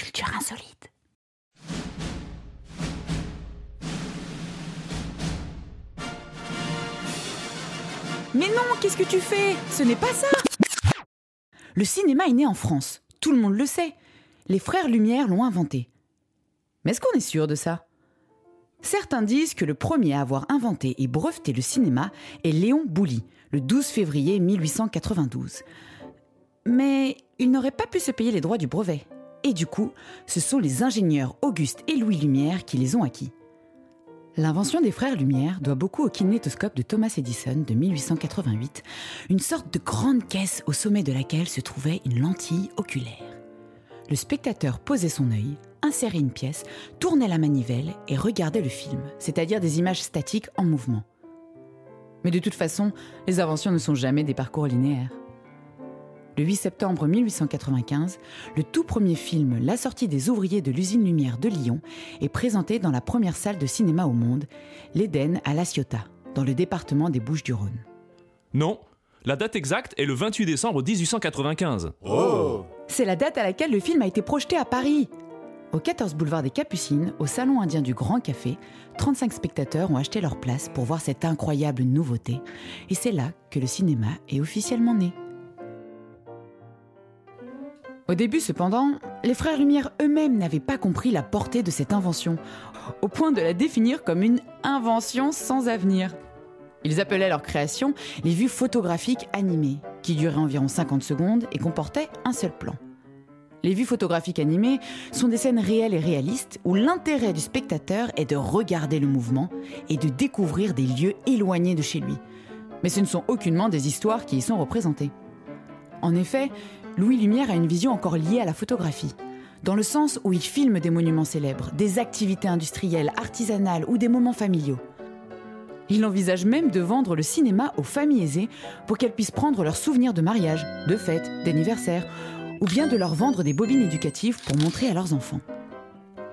Culture insolite. Mais non, qu'est-ce que tu fais? Ce n'est pas ça Le cinéma est né en France, tout le monde le sait. Les frères Lumière l'ont inventé. Mais est-ce qu'on est sûr de ça? Certains disent que le premier à avoir inventé et breveté le cinéma est Léon Bouly, le 12 février 1892. Mais il n'aurait pas pu se payer les droits du brevet. Et du coup, ce sont les ingénieurs Auguste et Louis Lumière qui les ont acquis. L'invention des frères Lumière doit beaucoup au kinétoscope de Thomas Edison de 1888, une sorte de grande caisse au sommet de laquelle se trouvait une lentille oculaire. Le spectateur posait son œil, insérait une pièce, tournait la manivelle et regardait le film, c'est-à-dire des images statiques en mouvement. Mais de toute façon, les inventions ne sont jamais des parcours linéaires. Le 8 septembre 1895, le tout premier film La sortie des ouvriers de l'usine Lumière de Lyon est présenté dans la première salle de cinéma au monde, l'Éden à La Ciotat, dans le département des Bouches-du-Rhône. Non, la date exacte est le 28 décembre 1895. C'est la date à laquelle le film a été projeté à Paris. Au 14 boulevard des Capucines, au Salon indien du Grand Café, 35 spectateurs ont acheté leur place pour voir cette incroyable nouveauté. Et c'est là que le cinéma est officiellement né. Au début, cependant, les frères Lumière eux-mêmes n'avaient pas compris la portée de cette invention, au point de la définir comme une invention sans avenir. Ils appelaient leur création les vues photographiques animées, qui duraient environ 50 secondes et comportaient un seul plan. Les vues photographiques animées sont des scènes réelles et réalistes où l'intérêt du spectateur est de regarder le mouvement et de découvrir des lieux éloignés de chez lui. Mais ce ne sont aucunement des histoires qui y sont représentées. En effet, Louis Lumière a une vision encore liée à la photographie, dans le sens où il filme des monuments célèbres, des activités industrielles, artisanales ou des moments familiaux. Il envisage même de vendre le cinéma aux familles aisées pour qu'elles puissent prendre leurs souvenirs de mariage, de fêtes, d'anniversaires, ou bien de leur vendre des bobines éducatives pour montrer à leurs enfants.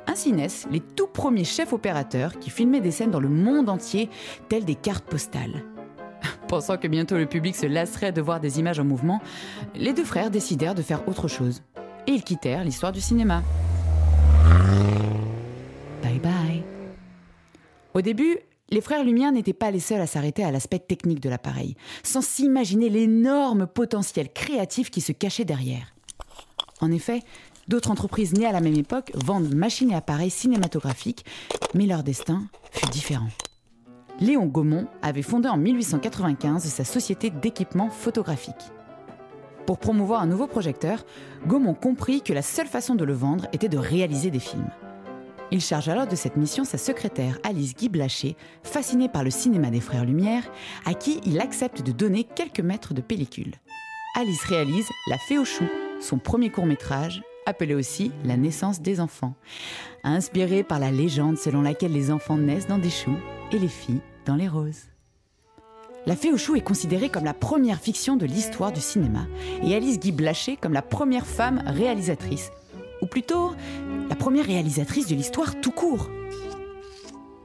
Ainsi naissent les tout premiers chefs opérateurs qui filmaient des scènes dans le monde entier, telles des cartes postales. Pensant que bientôt le public se lasserait de voir des images en mouvement, les deux frères décidèrent de faire autre chose. Et ils quittèrent l'histoire du cinéma. Bye bye. Au début, les frères Lumière n'étaient pas les seuls à s'arrêter à l'aspect technique de l'appareil, sans s'imaginer l'énorme potentiel créatif qui se cachait derrière. En effet, d'autres entreprises nées à la même époque vendent machines et appareils cinématographiques, mais leur destin fut différent. Léon Gaumont avait fondé en 1895 sa société d'équipement photographique. Pour promouvoir un nouveau projecteur, Gaumont comprit que la seule façon de le vendre était de réaliser des films. Il charge alors de cette mission sa secrétaire Alice Guy Blaché, fascinée par le cinéma des frères Lumière, à qui il accepte de donner quelques mètres de pellicule. Alice réalise La Fée aux choux, son premier court-métrage, appelé aussi La naissance des enfants, inspiré par la légende selon laquelle les enfants naissent dans des choux et les filles dans les roses. La Fée aux choux est considérée comme la première fiction de l'histoire du cinéma et Alice Guy Blaché comme la première femme réalisatrice, ou plutôt la première réalisatrice de l'histoire tout court.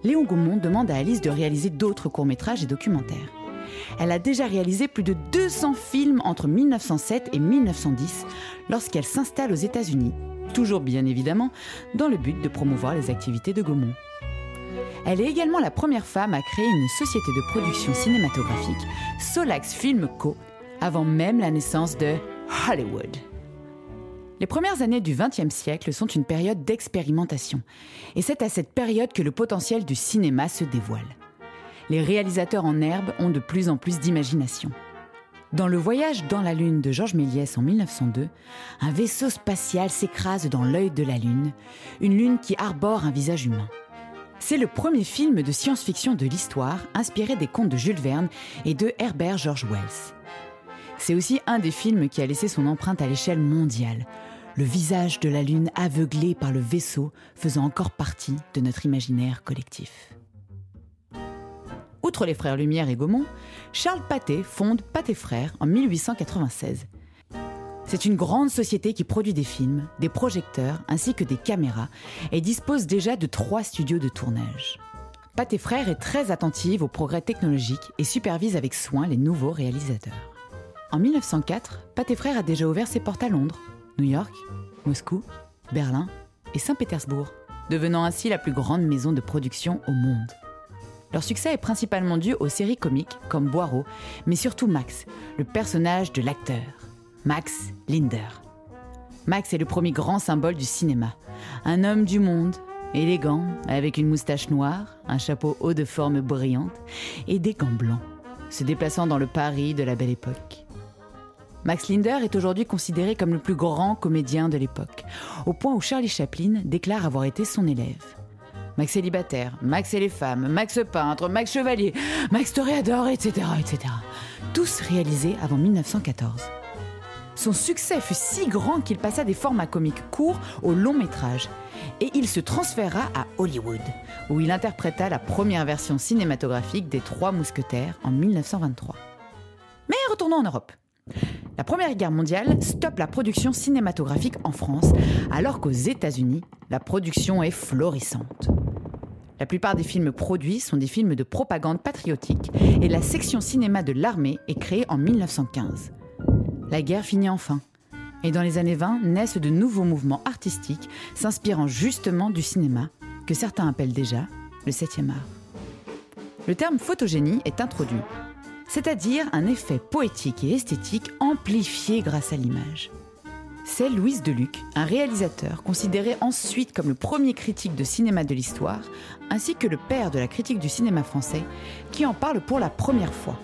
Léon Gaumont demande à Alice de réaliser d'autres courts-métrages et documentaires. Elle a déjà réalisé plus de 200 films entre 1907 et 1910 lorsqu'elle s'installe aux États-Unis, toujours bien évidemment dans le but de promouvoir les activités de Gaumont. Elle est également la première femme à créer une société de production cinématographique, Solax Film Co., avant même la naissance de Hollywood. Les premières années du XXe siècle sont une période d'expérimentation, et c'est à cette période que le potentiel du cinéma se dévoile. Les réalisateurs en herbe ont de plus en plus d'imagination. Dans Le Voyage dans la Lune de Georges Méliès en 1902, un vaisseau spatial s'écrase dans l'œil de la Lune, une Lune qui arbore un visage humain. C'est le premier film de science-fiction de l'histoire, inspiré des contes de Jules Verne et de Herbert George Wells. C'est aussi un des films qui a laissé son empreinte à l'échelle mondiale. Le visage de la Lune aveuglé par le vaisseau faisant encore partie de notre imaginaire collectif. Outre les frères Lumière et Gaumont, Charles Pathé fonde Pathé Frères en 1896. C'est une grande société qui produit des films, des projecteurs ainsi que des caméras et dispose déjà de trois studios de tournage. Pathé Frères est très attentive aux progrès technologiques et supervise avec soin les nouveaux réalisateurs. En 1904, Pathé Frères a déjà ouvert ses portes à Londres, New York, Moscou Berlin et Saint-Pétersbourg, devenant ainsi la plus grande maison de production au monde. Leur succès est principalement dû aux séries comiques comme Boireau, mais surtout Max, le personnage de l'acteur, Max Linder. Max est le premier grand symbole du cinéma. Un homme du monde, élégant, avec une moustache noire, un chapeau haut de forme brillante et des gants blancs, se déplaçant dans le Paris de la belle époque. Max Linder est aujourd'hui considéré comme le plus grand comédien de l'époque, au point où Charlie Chaplin déclare avoir été son élève. Max célibataire, Max et les femmes, Max peintre, Max chevalier, Max toréador, etc., etc. Tous réalisés avant 1914. Son succès fut si grand qu'il passa des formats comiques courts au long métrage. Et il se transféra à Hollywood, où il interpréta la première version cinématographique des Trois Mousquetaires en 1923. Mais retournons en Europe. La Première Guerre mondiale stoppe la production cinématographique en France, alors qu'aux États-Unis, la production est florissante. La plupart des films produits sont des films de propagande patriotique et la section cinéma de l'armée est créée en 1915. La guerre finit enfin. Et dans les années 20 naissent de nouveaux mouvements artistiques s'inspirant justement du cinéma, que certains appellent déjà le 7e art. Le terme photogénie est introduit, c'est-à-dire un effet poétique et esthétique amplifié grâce à l'image. C'est Louise Deluc, un réalisateur considéré ensuite comme le premier critique de cinéma de l'histoire, ainsi que le père de la critique du cinéma français, qui en parle pour la première fois.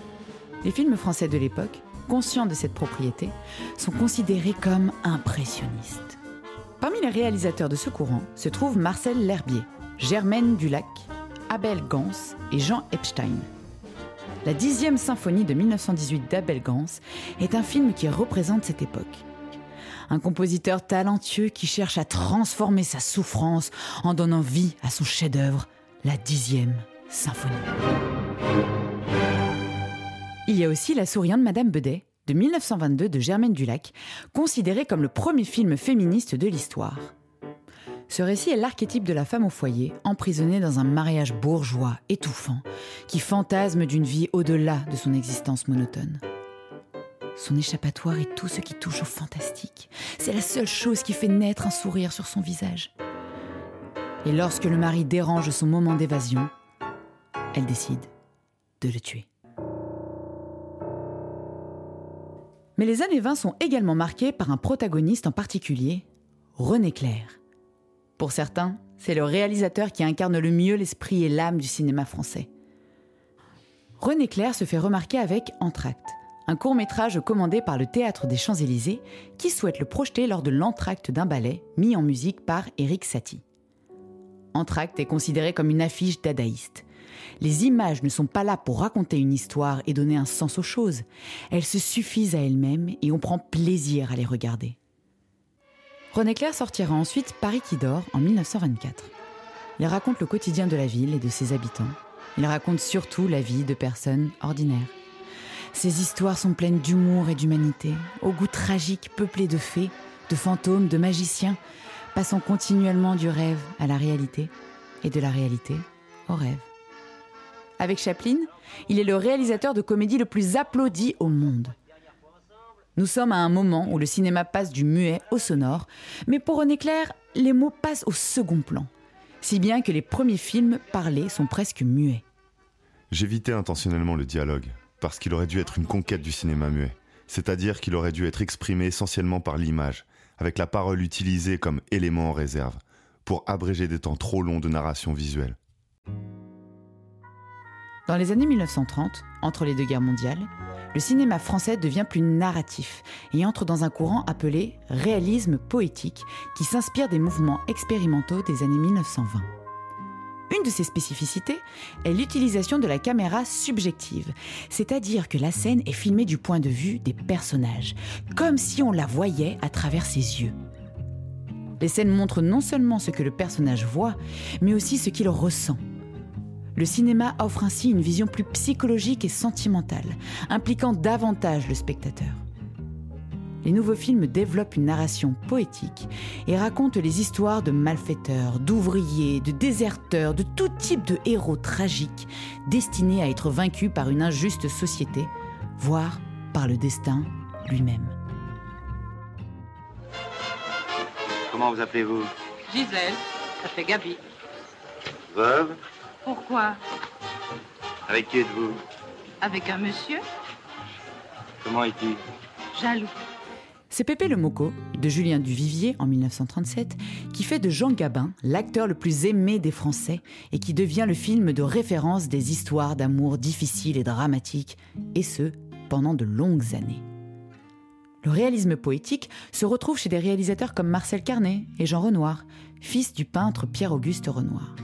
Les films français de l'époque conscients de cette propriété, sont considérés comme impressionnistes. Parmi les réalisateurs de ce courant se trouvent Marcel L'Herbier, Germaine Dulac, Abel Gans et Jean Epstein. La dixième symphonie de 1918 d'Abel Gans est un film qui représente cette époque. Un compositeur talentueux qui cherche à transformer sa souffrance en donnant vie à son chef-d'œuvre, la dixième symphonie. Il y a aussi La souriante Madame Bedet, de 1922 de Germaine Dulac, considérée comme le premier film féministe de l'histoire. Ce récit est l'archétype de la femme au foyer, emprisonnée dans un mariage bourgeois, étouffant, qui fantasme d'une vie au-delà de son existence monotone. Son échappatoire est tout ce qui touche au fantastique. C'est la seule chose qui fait naître un sourire sur son visage. Et lorsque le mari dérange son moment d'évasion, elle décide de le tuer. Mais les années 20 sont également marquées par un protagoniste en particulier, René Clair. Pour certains, c'est le réalisateur qui incarne le mieux l'esprit et l'âme du cinéma français. René Clair se fait remarquer avec Entracte, un court métrage commandé par le Théâtre des Champs-Élysées qui souhaite le projeter lors de l'entracte d'un ballet mis en musique par Éric Satie. Entracte est considéré comme une affiche dadaïste. Les images ne sont pas là pour raconter une histoire et donner un sens aux choses. Elles se suffisent à elles-mêmes et on prend plaisir à les regarder. René Clair sortira ensuite Paris qui dort en 1924. Il raconte le quotidien de la ville et de ses habitants. Il raconte surtout la vie de personnes ordinaires. Ces histoires sont pleines d'humour et d'humanité, au goût tragique peuplé de fées, de fantômes, de magiciens, passant continuellement du rêve à la réalité et de la réalité au rêve. Avec Chaplin, il est le réalisateur de comédie le plus applaudi au monde. Nous sommes à un moment où le cinéma passe du muet au sonore, mais pour René Clair, les mots passent au second plan, si bien que les premiers films parlés sont presque muets. J'évitais intentionnellement le dialogue, parce qu'il aurait dû être une conquête du cinéma muet, c'est-à-dire qu'il aurait dû être exprimé essentiellement par l'image, avec la parole utilisée comme élément en réserve, pour abréger des temps trop longs de narration visuelle. Dans les années 1930, entre les deux guerres mondiales, le cinéma français devient plus narratif et entre dans un courant appelé réalisme poétique qui s'inspire des mouvements expérimentaux des années 1920. Une de ses spécificités est l'utilisation de la caméra subjective, c'est-à-dire que la scène est filmée du point de vue des personnages, comme si on la voyait à travers ses yeux. Les scènes montrent non seulement ce que le personnage voit, mais aussi ce qu'il ressent. Le cinéma offre ainsi une vision plus psychologique et sentimentale, impliquant davantage le spectateur. Les nouveaux films développent une narration poétique et racontent les histoires de malfaiteurs, d'ouvriers, de déserteurs, de tout type de héros tragiques destinés à être vaincus par une injuste société, voire par le destin lui-même. Comment vous appelez-vous? Gisèle, ça fait Gabi. Veuve? Pourquoi Avec qui êtes-vous Avec un monsieur Comment est-il Jaloux. C'est Pépé le Moco, de Julien Duvivier en 1937, qui fait de Jean Gabin l'acteur le plus aimé des Français et qui devient le film de référence des histoires d'amour difficiles et dramatiques, et ce, pendant de longues années. Le réalisme poétique se retrouve chez des réalisateurs comme Marcel Carnet et Jean Renoir, fils du peintre Pierre-Auguste Renoir.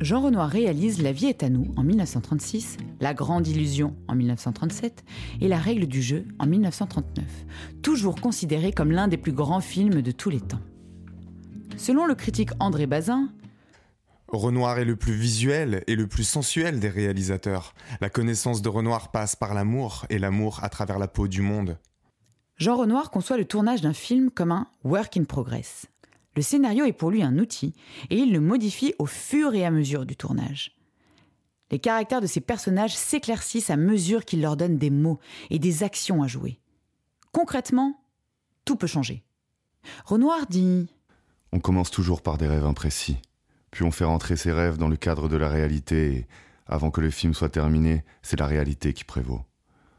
Jean Renoir réalise La vie est à nous en 1936, La grande illusion en 1937 et La règle du jeu en 1939, toujours considéré comme l'un des plus grands films de tous les temps. Selon le critique André Bazin, Renoir est le plus visuel et le plus sensuel des réalisateurs. La connaissance de Renoir passe par l'amour et l'amour à travers la peau du monde. Jean Renoir conçoit le tournage d'un film comme un work in progress, le scénario est pour lui un outil et il le modifie au fur et à mesure du tournage. Les caractères de ces personnages s'éclaircissent à mesure qu'il leur donne des mots et des actions à jouer. Concrètement, tout peut changer. Renoir dit On commence toujours par des rêves imprécis, puis on fait rentrer ces rêves dans le cadre de la réalité et, avant que le film soit terminé, c'est la réalité qui prévaut.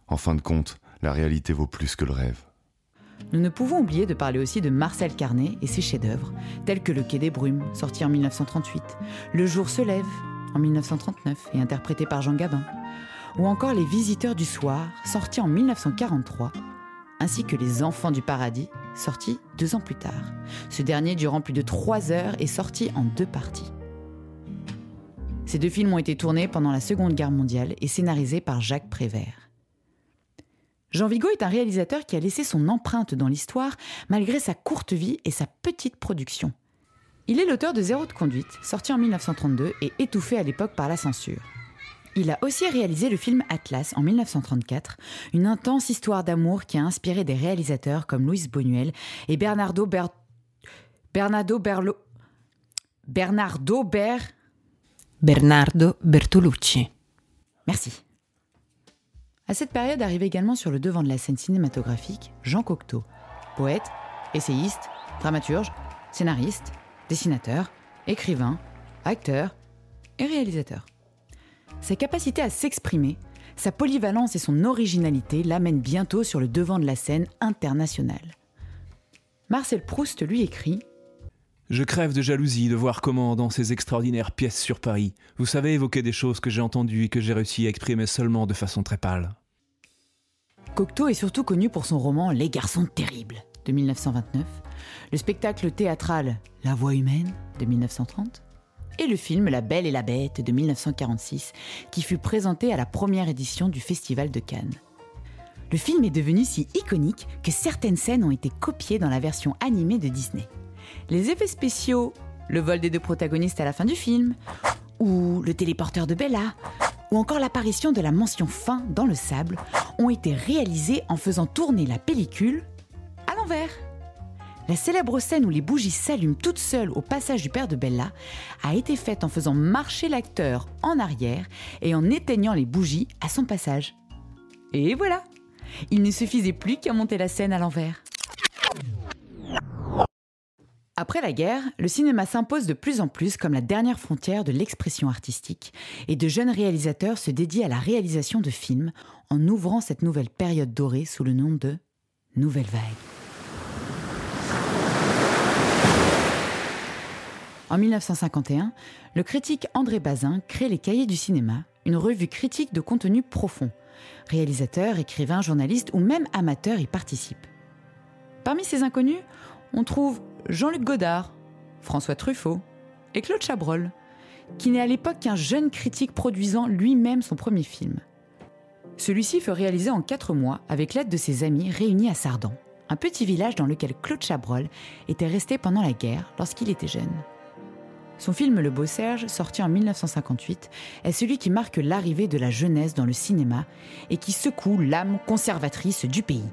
En fin de compte, la réalité vaut plus que le rêve. Nous ne pouvons oublier de parler aussi de Marcel Carnet et ses chefs-d'œuvre, tels que Le Quai des Brumes, sorti en 1938, Le Jour se lève, en 1939 et interprété par Jean Gabin, ou encore Les Visiteurs du Soir, sorti en 1943, ainsi que Les Enfants du Paradis, sorti deux ans plus tard. Ce dernier, durant plus de trois heures, est sorti en deux parties. Ces deux films ont été tournés pendant la Seconde Guerre mondiale et scénarisés par Jacques Prévert. Jean Vigo est un réalisateur qui a laissé son empreinte dans l'histoire malgré sa courte vie et sa petite production. Il est l'auteur de Zéro de conduite, sorti en 1932 et étouffé à l'époque par la censure. Il a aussi réalisé le film Atlas en 1934, une intense histoire d'amour qui a inspiré des réalisateurs comme Louis Bonuel et Bernardo Ber... Bernardo Berlo... Bernardo Ber... Bernardo Bertolucci. Merci. À cette période arrive également sur le devant de la scène cinématographique Jean Cocteau, poète, essayiste, dramaturge, scénariste, dessinateur, écrivain, acteur et réalisateur. Sa capacité à s'exprimer, sa polyvalence et son originalité l'amènent bientôt sur le devant de la scène internationale. Marcel Proust lui écrit Je crève de jalousie de voir comment, dans ces extraordinaires pièces sur Paris, vous savez évoquer des choses que j'ai entendues et que j'ai réussi à exprimer seulement de façon très pâle. Cocteau est surtout connu pour son roman Les garçons terribles de 1929, le spectacle théâtral La voix humaine de 1930 et le film La Belle et la Bête de 1946 qui fut présenté à la première édition du Festival de Cannes. Le film est devenu si iconique que certaines scènes ont été copiées dans la version animée de Disney. Les effets spéciaux, le vol des deux protagonistes à la fin du film, ou le téléporteur de Bella, ou encore l'apparition de la mention fin dans le sable ont été réalisés en faisant tourner la pellicule à l'envers. La célèbre scène où les bougies s'allument toutes seules au passage du père de Bella a été faite en faisant marcher l'acteur en arrière et en éteignant les bougies à son passage. Et voilà Il ne suffisait plus qu'à monter la scène à l'envers. Après la guerre, le cinéma s'impose de plus en plus comme la dernière frontière de l'expression artistique, et de jeunes réalisateurs se dédient à la réalisation de films en ouvrant cette nouvelle période dorée sous le nom de Nouvelle Vague. En 1951, le critique André Bazin crée les Cahiers du cinéma, une revue critique de contenu profond. Réalisateurs, écrivains, journalistes ou même amateurs y participent. Parmi ces inconnus, on trouve Jean-Luc Godard, François Truffaut et Claude Chabrol, qui n'est à l'époque qu'un jeune critique produisant lui-même son premier film. Celui-ci fut réalisé en quatre mois avec l'aide de ses amis réunis à Sardan, un petit village dans lequel Claude Chabrol était resté pendant la guerre lorsqu'il était jeune. Son film Le Beau Serge, sorti en 1958, est celui qui marque l'arrivée de la jeunesse dans le cinéma et qui secoue l'âme conservatrice du pays.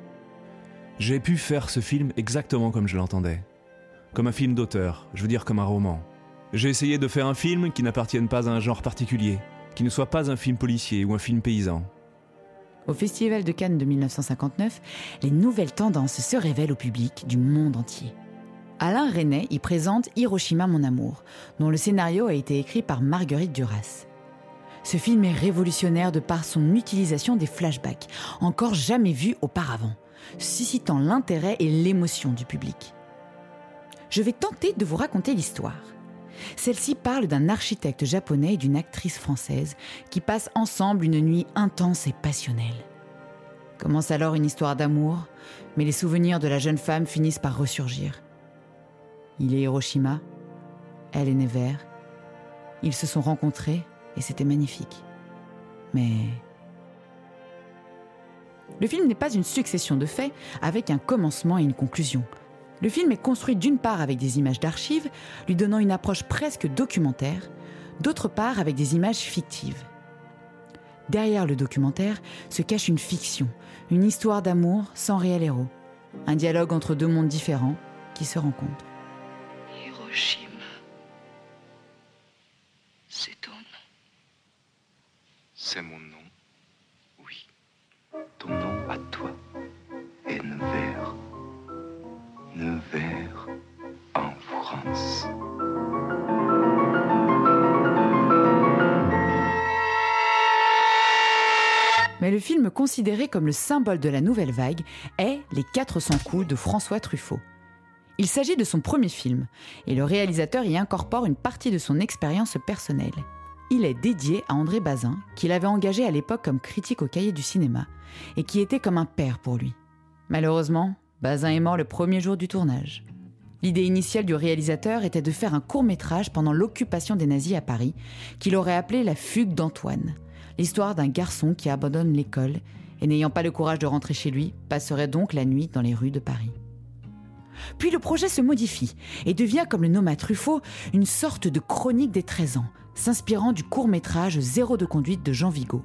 J'ai pu faire ce film exactement comme je l'entendais. Comme un film d'auteur, je veux dire comme un roman. J'ai essayé de faire un film qui n'appartienne pas à un genre particulier, qui ne soit pas un film policier ou un film paysan. Au Festival de Cannes de 1959, les nouvelles tendances se révèlent au public du monde entier. Alain Resnais y présente Hiroshima mon amour, dont le scénario a été écrit par Marguerite Duras. Ce film est révolutionnaire de par son utilisation des flashbacks, encore jamais vus auparavant, suscitant l'intérêt et l'émotion du public. Je vais tenter de vous raconter l'histoire. Celle-ci parle d'un architecte japonais et d'une actrice française qui passent ensemble une nuit intense et passionnelle. Commence alors une histoire d'amour, mais les souvenirs de la jeune femme finissent par ressurgir. Il est Hiroshima, elle est Nevers. Ils se sont rencontrés et c'était magnifique. Mais... Le film n'est pas une succession de faits avec un commencement et une conclusion. Le film est construit d'une part avec des images d'archives, lui donnant une approche presque documentaire, d'autre part avec des images fictives. Derrière le documentaire se cache une fiction, une histoire d'amour sans réel héros, un dialogue entre deux mondes différents qui se rencontrent. Hiroshima. C'est ton nom. C'est mon nom. Oui. Ton nom à toi En France. Mais le film considéré comme le symbole de la nouvelle vague est Les 400 coups de François Truffaut. Il s'agit de son premier film, et le réalisateur y incorpore une partie de son expérience personnelle. Il est dédié à André Bazin, qu'il avait engagé à l'époque comme critique au cahier du cinéma, et qui était comme un père pour lui. Malheureusement, Bazin est mort le premier jour du tournage. L'idée initiale du réalisateur était de faire un court métrage pendant l'occupation des nazis à Paris, qu'il aurait appelé La fugue d'Antoine, l'histoire d'un garçon qui abandonne l'école et n'ayant pas le courage de rentrer chez lui, passerait donc la nuit dans les rues de Paris. Puis le projet se modifie et devient, comme le nomma Truffaut, une sorte de chronique des 13 ans, s'inspirant du court-métrage Zéro de conduite de Jean Vigo.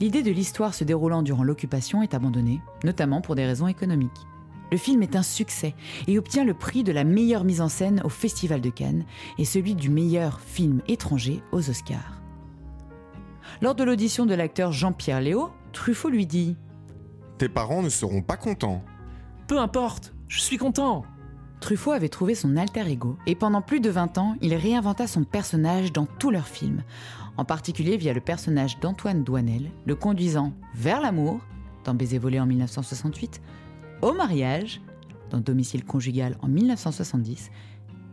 L'idée de l'histoire se déroulant durant l'occupation est abandonnée, notamment pour des raisons économiques. Le film est un succès et obtient le prix de la meilleure mise en scène au Festival de Cannes et celui du meilleur film étranger aux Oscars. Lors de l'audition de l'acteur Jean-Pierre Léo, Truffaut lui dit Tes parents ne seront pas contents. Peu importe, je suis content. Truffaut avait trouvé son alter ego et pendant plus de 20 ans, il réinventa son personnage dans tous leurs films, en particulier via le personnage d'Antoine Douanel, le conduisant vers l'amour, dans Baiser volé en 1968, au mariage, dans Domicile conjugal en 1970,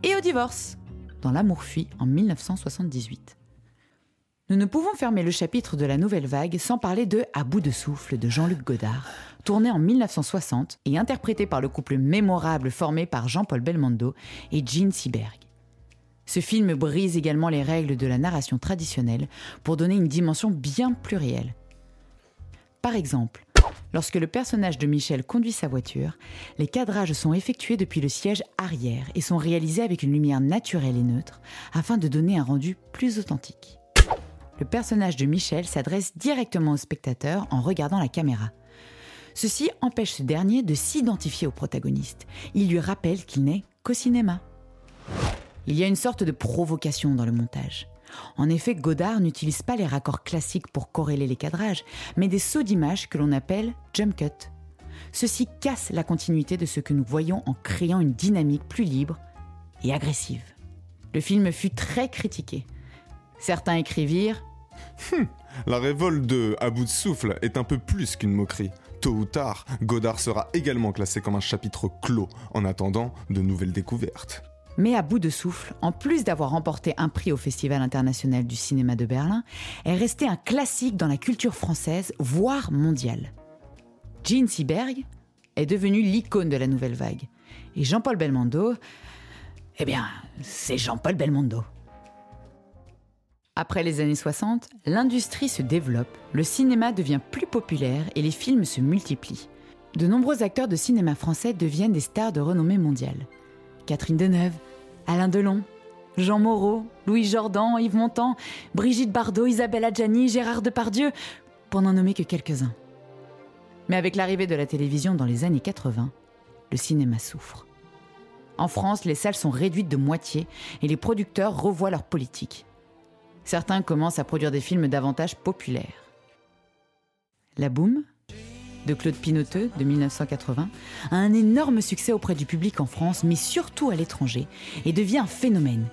et au divorce, dans L'amour fuit en 1978. Nous ne pouvons fermer le chapitre de la nouvelle vague sans parler de À bout de souffle de Jean-Luc Godard, tourné en 1960 et interprété par le couple mémorable formé par Jean-Paul Belmondo et Gene Seberg. Ce film brise également les règles de la narration traditionnelle pour donner une dimension bien plus réelle. Par exemple, lorsque le personnage de Michel conduit sa voiture, les cadrages sont effectués depuis le siège arrière et sont réalisés avec une lumière naturelle et neutre afin de donner un rendu plus authentique. Le personnage de Michel s'adresse directement au spectateur en regardant la caméra. Ceci empêche ce dernier de s'identifier au protagoniste. Il lui rappelle qu'il n'est qu'au cinéma. Il y a une sorte de provocation dans le montage. En effet, Godard n'utilise pas les raccords classiques pour corréler les cadrages, mais des sauts d'images que l'on appelle jump cut. Ceci casse la continuité de ce que nous voyons en créant une dynamique plus libre et agressive. Le film fut très critiqué. Certains écrivirent La révolte de À bout de souffle est un peu plus qu'une moquerie. Tôt ou tard, Godard sera également classé comme un chapitre clos en attendant de nouvelles découvertes. Mais à bout de souffle, en plus d'avoir remporté un prix au Festival international du cinéma de Berlin, est resté un classique dans la culture française, voire mondiale. Gene Seberg est devenu l'icône de la nouvelle vague. Et Jean-Paul Belmondo, eh bien, c'est Jean-Paul Belmondo. Après les années 60, l'industrie se développe, le cinéma devient plus populaire et les films se multiplient. De nombreux acteurs de cinéma français deviennent des stars de renommée mondiale. Catherine Deneuve, Alain Delon, Jean Moreau, Louis Jordan, Yves Montand, Brigitte Bardot, Isabelle Adjani, Gérard Depardieu, pour n'en nommer que quelques-uns. Mais avec l'arrivée de la télévision dans les années 80, le cinéma souffre. En France, les salles sont réduites de moitié et les producteurs revoient leur politique. Certains commencent à produire des films davantage populaires. La boom de Claude Pinoteux de 1980 a un énorme succès auprès du public en France, mais surtout à l'étranger, et devient un phénomène.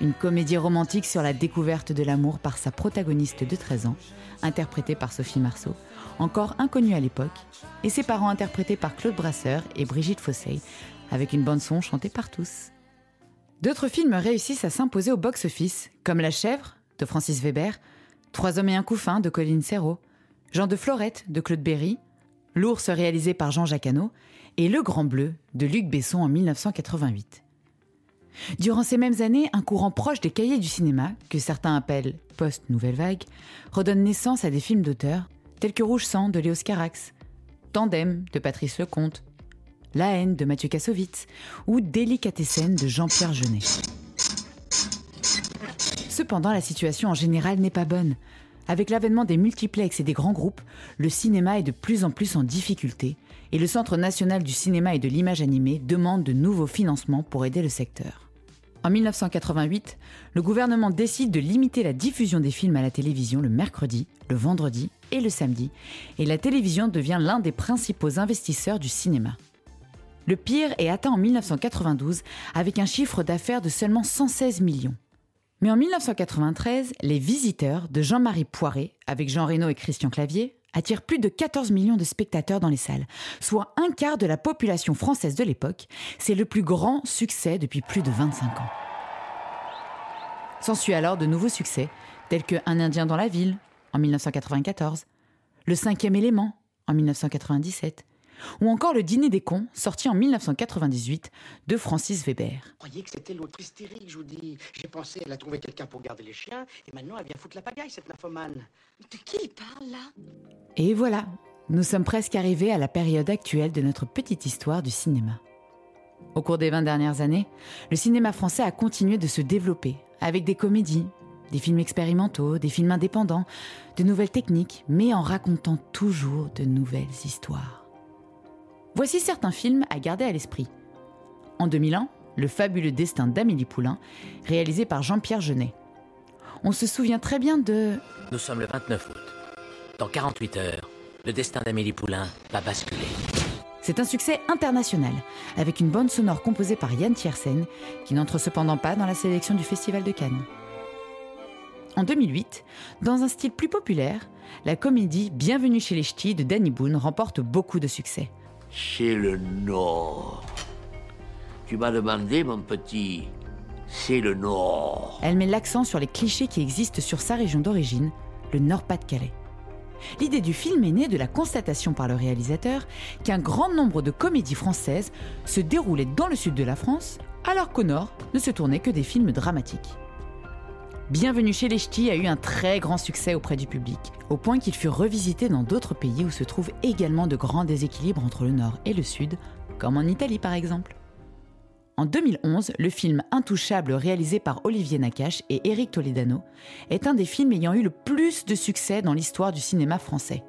Une comédie romantique sur la découverte de l'amour par sa protagoniste de 13 ans, interprétée par Sophie Marceau, encore inconnue à l'époque, et ses parents interprétés par Claude Brasseur et Brigitte Fossey, avec une bande-son chantée par tous. D'autres films réussissent à s'imposer au box-office, comme La chèvre de Francis Weber, Trois hommes et un couffin de Colline Serrault, Jean de Florette de Claude Berry, L'ours réalisé par Jean-Jacques Hano et Le Grand Bleu de Luc Besson en 1988. Durant ces mêmes années, un courant proche des cahiers du cinéma, que certains appellent post-nouvelle vague, redonne naissance à des films d'auteur tels que Rouge Sang de Léos Carax, Tandem de Patrice Lecomte, La haine de Mathieu Kassovitz ou Délicatessen de Jean-Pierre Jeunet. Cependant, la situation en général n'est pas bonne. Avec l'avènement des multiplex et des grands groupes, le cinéma est de plus en plus en difficulté et le Centre national du cinéma et de l'image animée demande de nouveaux financements pour aider le secteur. En 1988, le gouvernement décide de limiter la diffusion des films à la télévision le mercredi, le vendredi et le samedi, et la télévision devient l'un des principaux investisseurs du cinéma. Le pire est atteint en 1992 avec un chiffre d'affaires de seulement 116 millions. Mais en 1993, Les Visiteurs de Jean-Marie Poiré, avec Jean Reno et Christian Clavier, attirent plus de 14 millions de spectateurs dans les salles, soit un quart de la population française de l'époque. C'est le plus grand succès depuis plus de 25 ans. S'ensuit alors de nouveaux succès, tels que Un Indien dans la ville, en 1994, Le cinquième élément, en 1997, ou encore Le Dîner des cons, sorti en 1998 de Francis Weber. croyez que c'était l'autre hystérique, je vous dis. J'ai pensé, elle a trouvé quelqu'un pour garder les chiens, et maintenant elle vient foutre la pagaille, cette nymphomane. De qui il parle là? Et voilà, nous sommes presque arrivés à la période actuelle de notre petite histoire du cinéma. Au cours des 20 dernières années, le cinéma français a continué de se développer avec des comédies, des films expérimentaux, des films indépendants, de nouvelles techniques, mais en racontant toujours de nouvelles histoires. Voici certains films à garder à l'esprit. En 2001, Le fabuleux destin d'Amélie Poulain, réalisé par Jean-Pierre Jeunet. On se souvient très bien de Nous sommes le 29 août. Dans 48 heures, le destin d'Amélie Poulain va basculer. C'est un succès international, avec une bande sonore composée par Yann Tiersen, qui n'entre cependant pas dans la sélection du Festival de Cannes. En 2008, dans un style plus populaire, la comédie Bienvenue chez les Ch'tis de Danny Boone remporte beaucoup de succès. C'est le Nord. Tu m'as demandé, mon petit. C'est le Nord. Elle met l'accent sur les clichés qui existent sur sa région d'origine, le Nord-Pas-de-Calais. L'idée du film est née de la constatation par le réalisateur qu'un grand nombre de comédies françaises se déroulaient dans le sud de la France, alors qu'au nord ne se tournaient que des films dramatiques. Bienvenue chez les Ch'tis a eu un très grand succès auprès du public, au point qu'il fut revisité dans d'autres pays où se trouvent également de grands déséquilibres entre le nord et le sud, comme en Italie par exemple. En 2011, le film Intouchable réalisé par Olivier Nakache et Éric Toledano est un des films ayant eu le plus de succès dans l'histoire du cinéma français.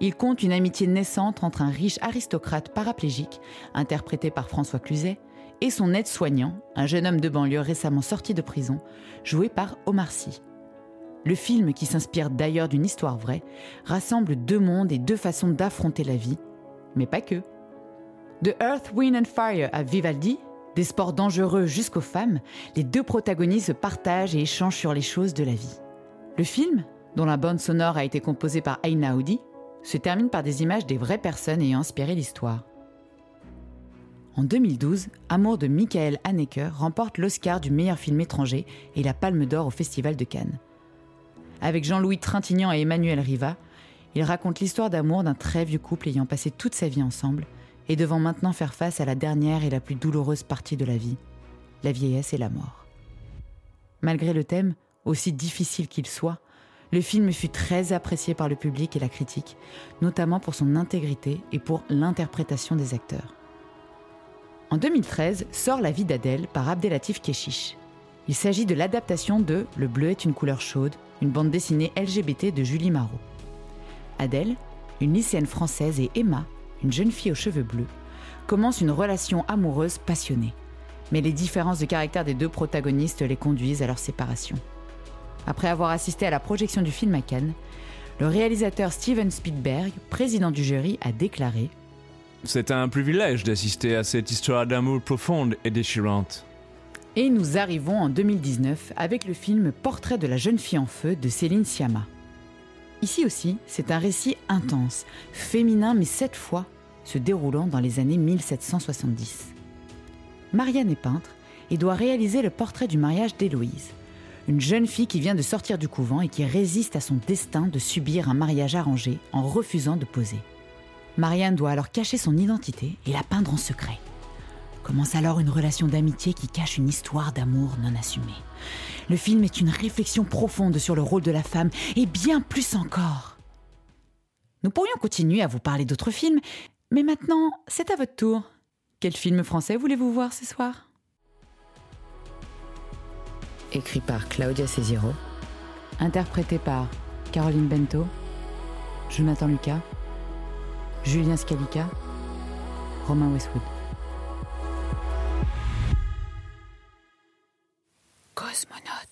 Il compte une amitié naissante entre un riche aristocrate paraplégique, interprété par François Cluzet, et son aide-soignant, un jeune homme de banlieue récemment sorti de prison, joué par Omar Sy. Le film, qui s'inspire d'ailleurs d'une histoire vraie, rassemble deux mondes et deux façons d'affronter la vie, mais pas que. De Earth, Wind and Fire à Vivaldi, des sports dangereux jusqu'aux femmes, les deux protagonistes partagent et échangent sur les choses de la vie. Le film, dont la bande sonore a été composée par Aina Audi, se termine par des images des vraies personnes ayant inspiré l'histoire. En 2012, Amour de Michael Haneke remporte l'Oscar du meilleur film étranger et la Palme d'Or au Festival de Cannes. Avec Jean-Louis Trintignant et Emmanuel Riva, il raconte l'histoire d'amour d'un très vieux couple ayant passé toute sa vie ensemble et devant maintenant faire face à la dernière et la plus douloureuse partie de la vie, la vieillesse et la mort. Malgré le thème, aussi difficile qu'il soit, le film fut très apprécié par le public et la critique, notamment pour son intégrité et pour l'interprétation des acteurs. En 2013 sort La vie d'Adèle par Abdelatif Keshish. Il s'agit de l'adaptation de Le bleu est une couleur chaude, une bande dessinée LGBT de Julie Marot. Adèle, une lycéenne française, et Emma, une jeune fille aux cheveux bleus, commencent une relation amoureuse passionnée. Mais les différences de caractère des deux protagonistes les conduisent à leur séparation. Après avoir assisté à la projection du film à Cannes, Le réalisateur Steven Spielberg, président du jury, a déclaré C'est un privilège d'assister à cette histoire d'amour profonde et déchirante. Et nous arrivons en 2019 avec le film Portrait de la jeune fille en feu de Céline Sciamma. Ici aussi, c'est un récit intense, féminin mais cette fois se déroulant dans les années 1770. Marianne est peintre et doit réaliser le portrait du mariage d'Héloïse, une jeune fille qui vient de sortir du couvent et qui résiste à son destin de subir un mariage arrangé en refusant de poser. Marianne doit alors cacher son identité et la peindre en secret. Commence alors une relation d'amitié qui cache une histoire d'amour non assumée. Le film est une réflexion profonde sur le rôle de la femme et bien plus encore. Nous pourrions continuer à vous parler d'autres films, mais maintenant, c'est à votre tour. Quel film français voulez-vous voir ce soir? Écrit par Claudia Cesiro, interprété par Caroline Bento, Jonathan Lucas, Julien Scalica, Romain Westwood. Cosmonaute.